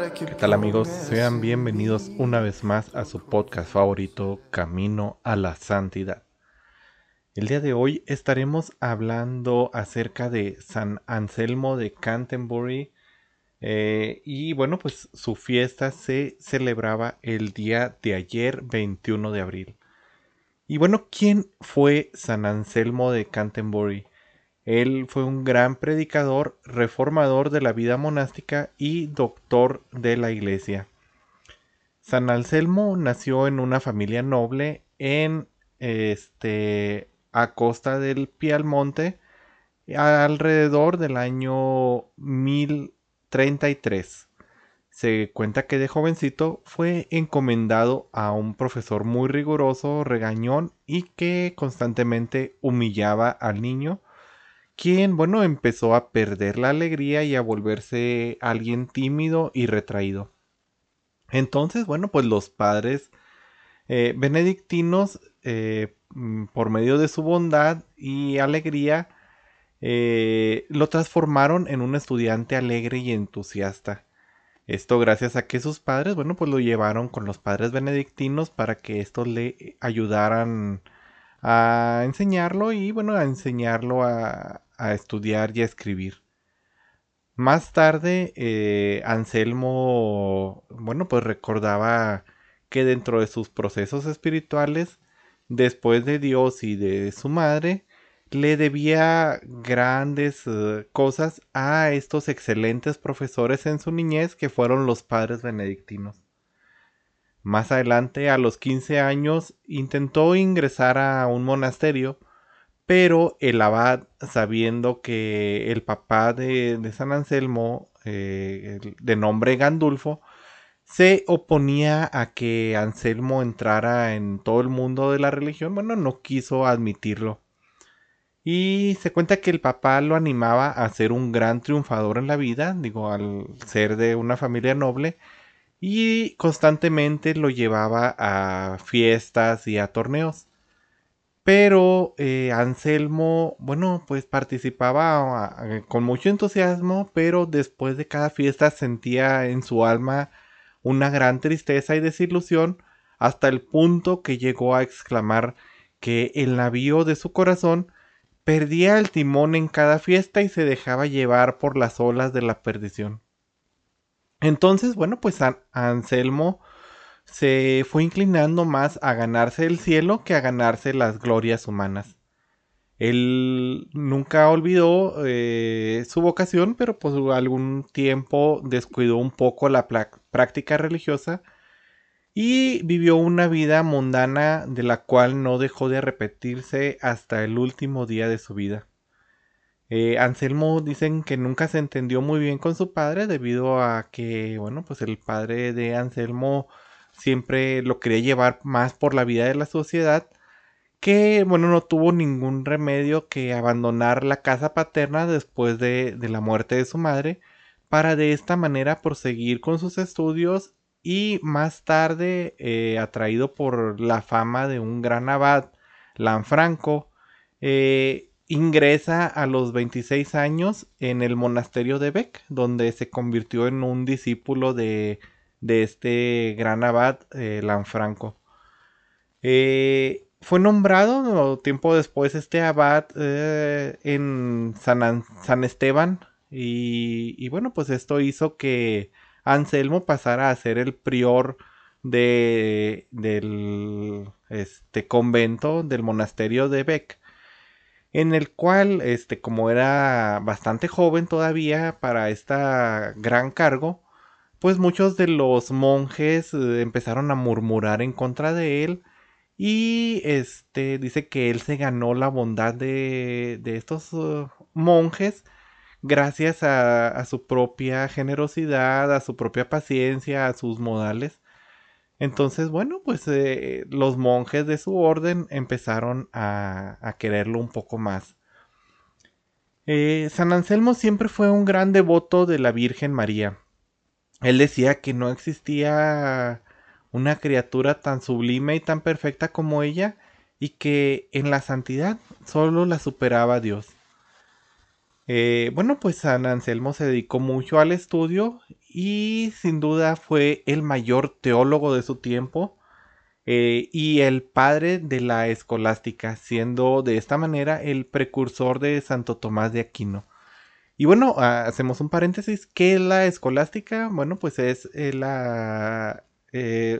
¿Qué tal amigos? Sean bienvenidos una vez más a su podcast favorito, Camino a la Santidad. El día de hoy estaremos hablando acerca de San Anselmo de Canterbury. eh, y bueno, pues su fiesta se celebraba el día de ayer, 21 de abril. Y bueno, ¿quién fue San Anselmo de Canterbury? Él fue un gran predicador, reformador de la vida monástica y doctor de la iglesia. San Anselmo nació en una familia noble en este a costa del Pialmonte alrededor del año 1033. Se cuenta que de jovencito fue encomendado a un profesor muy riguroso, regañón y que constantemente humillaba al niño bueno, empezó a perder la alegría y a volverse alguien tímido y retraído. Entonces, bueno, pues los padres eh, benedictinos, eh, mm, por medio de su bondad y alegría, eh, lo transformaron en un estudiante alegre y entusiasta. Esto gracias a que sus padres, bueno, pues lo llevaron con los padres benedictinos para que estos le ayudaran a enseñarlo y, bueno, a enseñarlo a, a estudiar y a escribir. Más tarde, eh, Anselmo, bueno, pues recordaba que dentro de sus procesos espirituales, después de Dios y de su madre, le debía grandes eh, cosas a estos excelentes profesores en su niñez que fueron los padres benedictinos. Más adelante, a los 15 años, intentó ingresar a un monasterio, pero el abad, sabiendo que el papá de, San Anselmo, eh, de nombre Gandulfo, se oponía a que Anselmo entrara en todo el mundo de la religión, bueno, no quiso admitirlo. Y se cuenta que el papá lo animaba a ser un gran triunfador en la vida, digo, al ser de una familia noble, y constantemente lo llevaba a fiestas y a torneos. Pero eh, Anselmo, bueno, pues participaba ah, con mucho entusiasmo, pero después de cada fiesta sentía en su alma una gran tristeza y desilusión, hasta el punto que llegó a exclamar que el navío de su corazón perdía el timón en cada fiesta y se dejaba llevar por las olas de la perdición. Entonces, bueno, pues An- Anselmo se fue inclinando más a ganarse el cielo que a ganarse las glorias humanas. Él nunca olvidó eh, su vocación, pero pues algún tiempo descuidó un poco la práctica religiosa y vivió una vida mundana de la cual no dejó de repetirse hasta el último día de su vida. Eh, Anselmo dicen que nunca se entendió muy bien con su padre debido a que, bueno, pues el padre de Anselmo siempre lo quería llevar más por la vida de la sociedad, que, bueno, no tuvo ningún remedio que abandonar la casa paterna después de, la muerte de su madre, para de esta manera proseguir con sus estudios y más tarde, eh, atraído por la fama de un gran abad, Lanfranco, eh, ingresa a los 26 años en el monasterio de Bec, donde se convirtió en un discípulo de, de este gran abad, eh, Lanfranco. Eh, fue nombrado tiempo después este abad eh, en San, An- San Esteban y, y bueno, pues esto hizo que Anselmo pasara a ser el prior de, del este, convento del monasterio de Bec en el cual, este, como era bastante joven todavía para esta gran cargo, pues muchos de los monjes eh, empezaron a murmurar en contra de él y este dice que él se ganó la bondad de, de estos uh, monjes gracias a, a su propia generosidad, a su propia paciencia, a sus modales. Entonces, bueno, pues eh, los monjes de su orden empezaron a, quererlo un poco más. Eh, San Anselmo siempre fue un gran devoto de la Virgen María. Él decía que no existía una criatura tan sublime y tan perfecta como ella y que en la santidad solo la superaba Dios. Eh, bueno, pues San Anselmo se dedicó mucho al estudio y sin duda fue el mayor teólogo de su tiempo eh, y el padre de la escolástica, siendo de esta manera el precursor de Santo Tomás de Aquino. Y bueno, ah, hacemos un paréntesis. ¿Qué es la escolástica? Bueno, pues es eh, la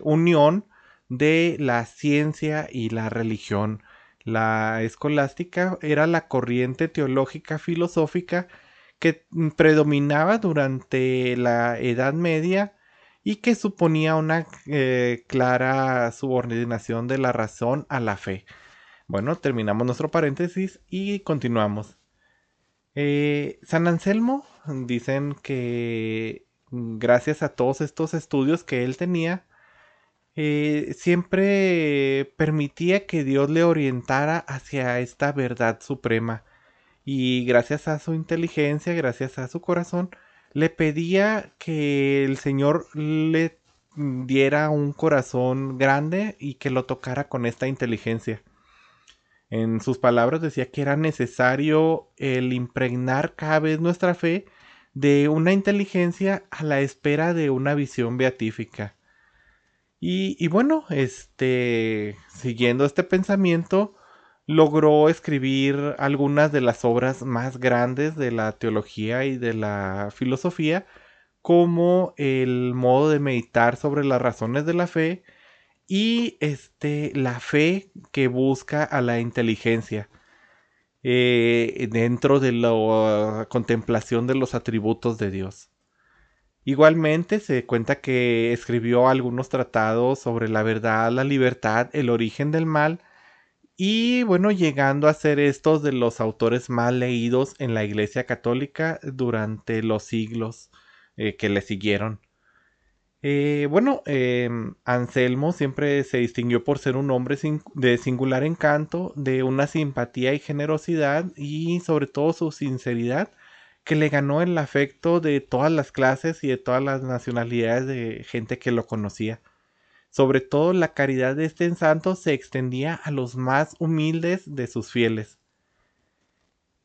unión de la ciencia y la religión. La escolástica era la corriente teológica filosófica que predominaba durante la Edad Media y que suponía una eh, clara subordinación de la razón a la fe. Bueno, terminamos nuestro paréntesis y continuamos. Eh, San Anselmo dicen que gracias a todos estos estudios que él tenía, eh, siempre permitía que Dios le orientara hacia esta verdad suprema. Y gracias a su inteligencia, gracias a su corazón, le pedía que el Señor le diera un corazón grande y que lo tocara con esta inteligencia. En sus palabras decía que era necesario el impregnar cada vez nuestra fe de una inteligencia a la espera de una visión beatífica. Y, bueno, este, siguiendo este pensamiento, logró escribir algunas de las obras más grandes de la teología y de la filosofía, como el modo de meditar sobre las razones de la fe y este, la fe que busca a la inteligencia eh, dentro de la contemplación de los atributos de Dios. Igualmente se cuenta que escribió algunos tratados sobre la verdad, la libertad, el origen del mal, y bueno, llegando a ser estos de los autores más leídos en la Iglesia Católica durante los siglos eh, que le siguieron. Eh, bueno, em, Anselmo siempre se distinguió por ser un hombre de singular encanto, de una simpatía y generosidad y sobre todo su sinceridad que le ganó el afecto de todas las clases y de todas las nacionalidades de gente que lo conocía. Sobre todo la caridad de este santo se extendía a los más humildes de sus fieles.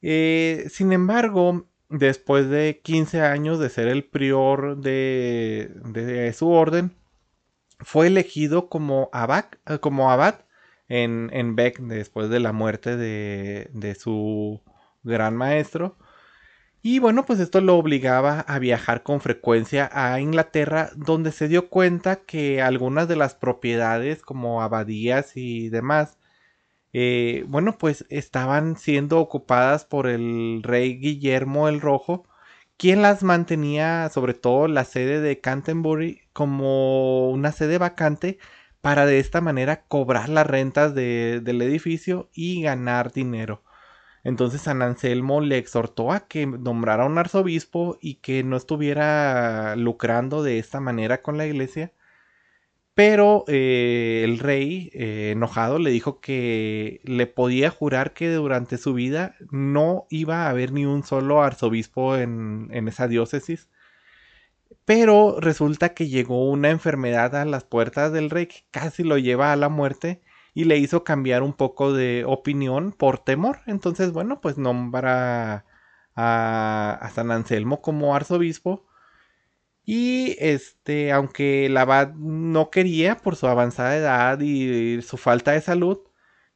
Eh, sin embargo, después de 15 años de ser el prior de, su orden, fue elegido como abad, como abad en, en Beck después de la muerte de, de su gran maestro. Y bueno, pues esto lo obligaba a viajar con frecuencia a Inglaterra, donde se dio cuenta que algunas de las propiedades como abadías y demás, eh, bueno, pues estaban siendo ocupadas por el rey Guillermo el Rojo, quien las mantenía, sobre todo la sede de Canterbury, como una sede vacante para de esta manera cobrar las rentas del edificio y ganar dinero. Entonces San Anselmo le exhortó a que nombrara un arzobispo y que no estuviera lucrando de esta manera con la iglesia. Pero eh, el rey, eh, enojado, le dijo que le podía jurar que durante su vida no iba a haber ni un solo arzobispo en, en esa diócesis. Pero resulta que llegó una enfermedad a las puertas del rey que casi lo lleva a la muerte y le hizo cambiar un poco de opinión por temor. Entonces, bueno, pues nombra a, San Anselmo como arzobispo. Y este, aunque el abad no quería por su avanzada edad y su falta de salud,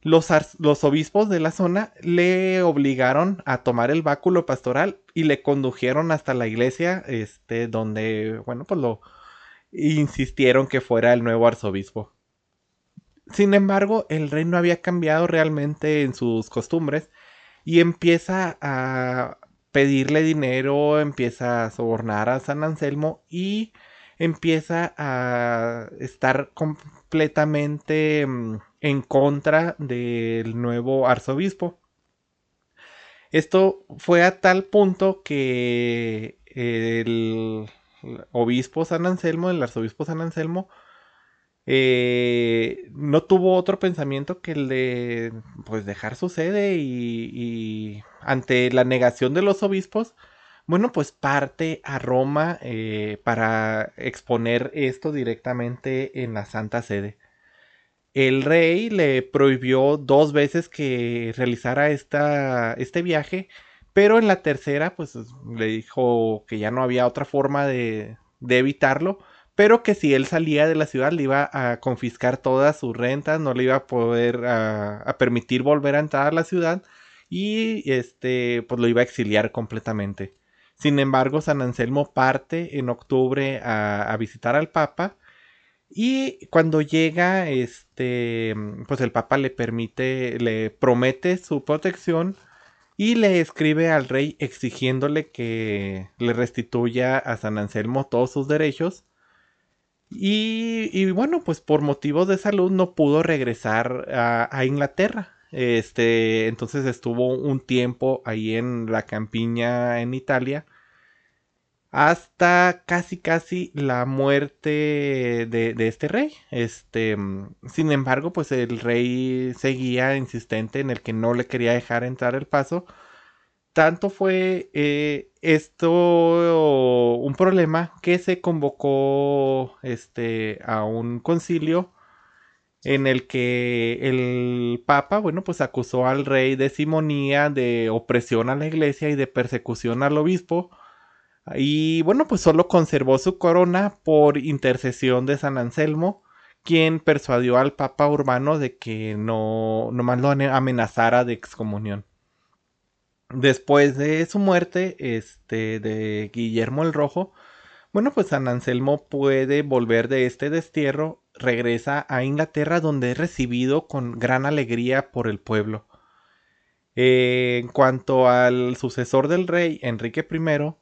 los, los, obispos de la zona le obligaron a tomar el báculo pastoral y le condujeron hasta la iglesia, este, donde, bueno, pues lo insistieron que fuera el nuevo arzobispo. Sin embargo, el rey no había cambiado realmente en sus costumbres y empieza a pedirle dinero, empieza a sobornar a San Anselmo y empieza a estar completamente mm, en contra del nuevo arzobispo. Esto fue a tal punto que el obispo San Anselmo, el arzobispo San Anselmo, eh, no tuvo otro pensamiento que el de pues dejar su sede y, ante la negación de los obispos, bueno, pues parte a Roma eh, para exponer esto directamente en la Santa Sede. El rey le prohibió dos veces que realizara esta, este viaje, pero en la tercera, pues le dijo que ya no había otra forma de, de evitarlo pero que si él salía de la ciudad le iba a confiscar todas sus rentas, no le iba a poder a, permitir volver a entrar a la ciudad y este pues lo iba a exiliar completamente. Sin embargo, San Anselmo parte en octubre a, visitar al Papa y cuando llega, este, pues el Papa le permite, le promete su protección y le escribe al rey exigiéndole que le restituya a San Anselmo todos sus derechos y, bueno, pues por motivos de salud no pudo regresar a, Inglaterra. Este, entonces estuvo un tiempo ahí en la campiña en Italia. Hasta casi casi la muerte de, de, este rey. Este, sin embargo, pues el rey seguía insistente en el que no le quería dejar entrar el paso tanto fue eh, esto un problema que se convocó este, a un concilio en el que el Papa, bueno, pues acusó al rey de simonía, de opresión a la iglesia y de persecución al obispo. Y bueno, pues solo conservó su corona por intercesión de San Anselmo, quien persuadió al Papa Urbano de que no, no más lo amenazara de excomunión. Después de su muerte, este, de Guillermo el Rojo, bueno, pues San Anselmo puede volver de este destierro, regresa a Inglaterra donde es recibido con gran alegría por el pueblo. en cuanto al sucesor del rey, Enrique I,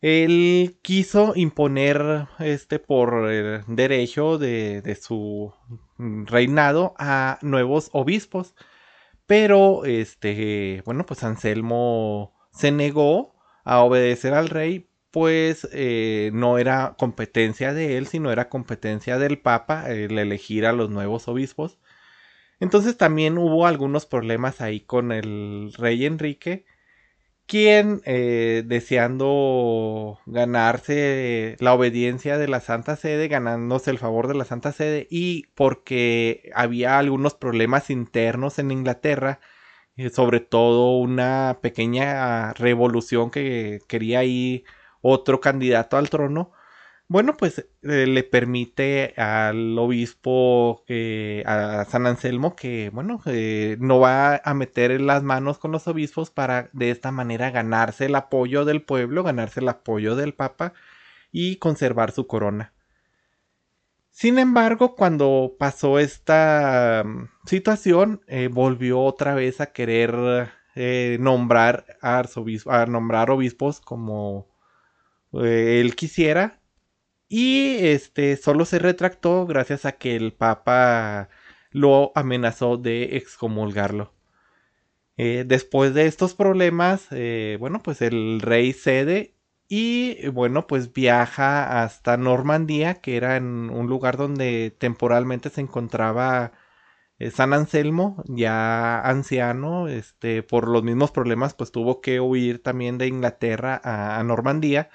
él quiso imponer este por derecho de, de su reinado a nuevos obispos pero, este, bueno, pues Anselmo se negó a obedecer al rey, pues eh, no era competencia de él, sino era competencia del Papa el elegir a los nuevos obispos. Entonces también hubo algunos problemas ahí con el rey Enrique, quien eh, deseando ganarse la obediencia de la Santa Sede, ganándose el favor de la Santa Sede y porque había algunos problemas internos en Inglaterra, eh, sobre todo una pequeña revolución que quería ir otro candidato al trono, bueno, pues eh, le permite al obispo, a San Anselmo, que, bueno, eh, no va a meter las manos con los obispos para de esta manera ganarse el apoyo del pueblo, ganarse el apoyo del Papa y conservar su corona. Sin embargo, cuando pasó esta mm, situación, eh, volvió otra vez a querer nombrar a nombrar obispos como él quisiera y este solo se retractó gracias a que el Papa lo amenazó de excomulgarlo. Eh, después de estos problemas, eh, bueno, pues el rey cede y bueno, pues viaja hasta Normandía, que era en un lugar donde temporalmente se encontraba eh, San Anselmo, ya anciano, este, por los mismos problemas, pues tuvo que huir también de Inglaterra a Normandía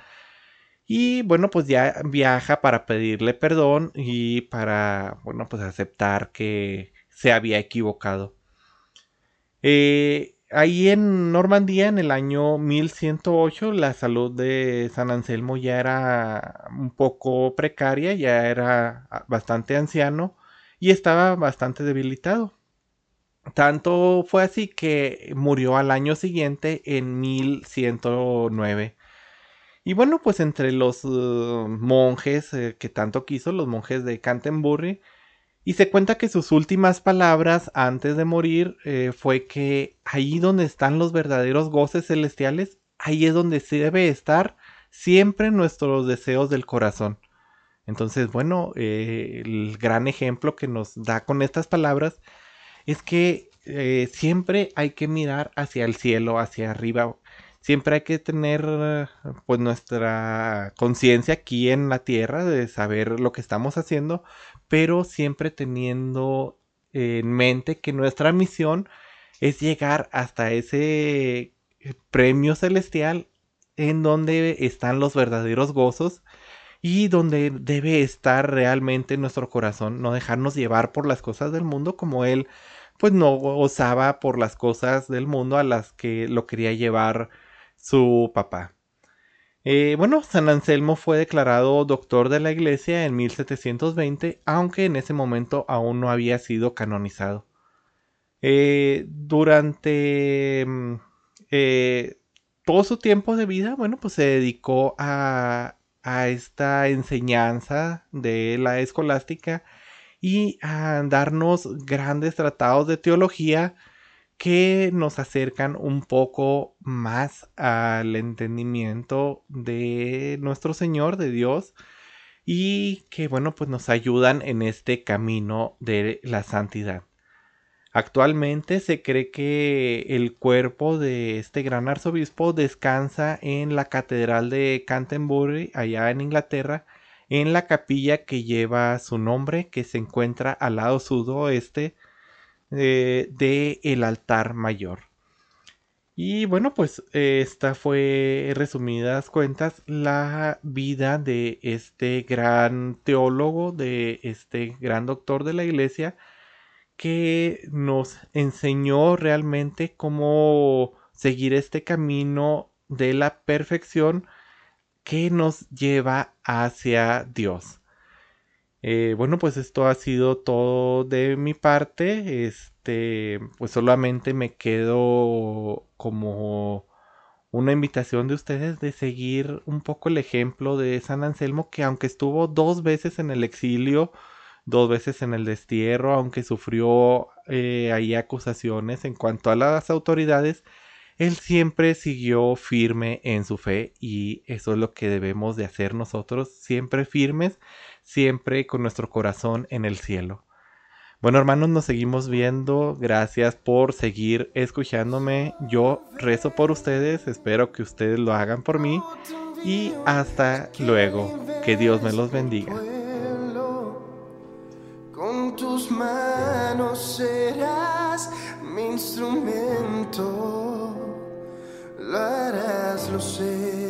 y bueno, pues ya viaja para pedirle perdón y para, bueno, pues aceptar que se había equivocado. Eh, ahí en Normandía, en el año 1108, la salud de San Anselmo ya era un poco precaria, ya era bastante anciano y estaba bastante debilitado. Tanto fue así que murió al año siguiente en 1109. Y bueno, pues entre los uh, monjes eh, que tanto quiso, los monjes de Canterbury, y se cuenta que sus últimas palabras antes de morir eh, fue que ahí donde están los verdaderos goces celestiales, ahí es donde se debe estar siempre nuestros deseos del corazón. Entonces, bueno, eh, el gran ejemplo que nos da con estas palabras es que siempre hay que mirar hacia el cielo, hacia arriba, siempre hay que tener pues nuestra conciencia aquí en la tierra de saber lo que estamos haciendo, pero siempre teniendo en mente que nuestra misión es llegar hasta ese premio celestial en donde están los verdaderos gozos y donde debe estar realmente nuestro corazón, no dejarnos llevar por las cosas del mundo como él pues no gozaba por las cosas del mundo a las que lo quería llevar su papá. Eh, bueno, San Anselmo fue declarado doctor de la iglesia en 1720, aunque en ese momento aún no había sido canonizado. Eh, durante mm, eh, todo su tiempo de vida, bueno, pues se dedicó a, a esta enseñanza de la escolástica y a darnos grandes tratados de teología que nos acercan un poco más al entendimiento de nuestro Señor, de Dios, y que bueno, pues nos ayudan en este camino de la santidad. Actualmente se cree que el cuerpo de este gran arzobispo descansa en la Catedral de Canterbury, allá en Inglaterra, en la capilla que lleva su nombre, que se encuentra al lado sudoeste eh, del altar mayor. Y bueno, pues esta fue, resumidas cuentas, la vida de este gran teólogo, de este gran doctor de la iglesia, que nos enseñó realmente cómo seguir este camino de la perfección que nos lleva hacia Dios. Eh, bueno, pues esto ha sido todo de mi parte. Este, pues solamente me quedo como una invitación de ustedes de seguir un poco el ejemplo de San Anselmo, que aunque estuvo dos veces en el exilio, dos veces en el destierro, aunque sufrió eh, ahí acusaciones en cuanto a las autoridades, él siempre siguió firme en su fe y eso es lo que debemos de hacer nosotros, siempre firmes, siempre con nuestro corazón en el cielo. Bueno hermanos, nos seguimos viendo. Gracias por seguir escuchándome. Yo rezo por ustedes, espero que ustedes lo hagan por mí y hasta luego. Que Dios me los bendiga tus manos serás mi instrumento, lo harás, lo.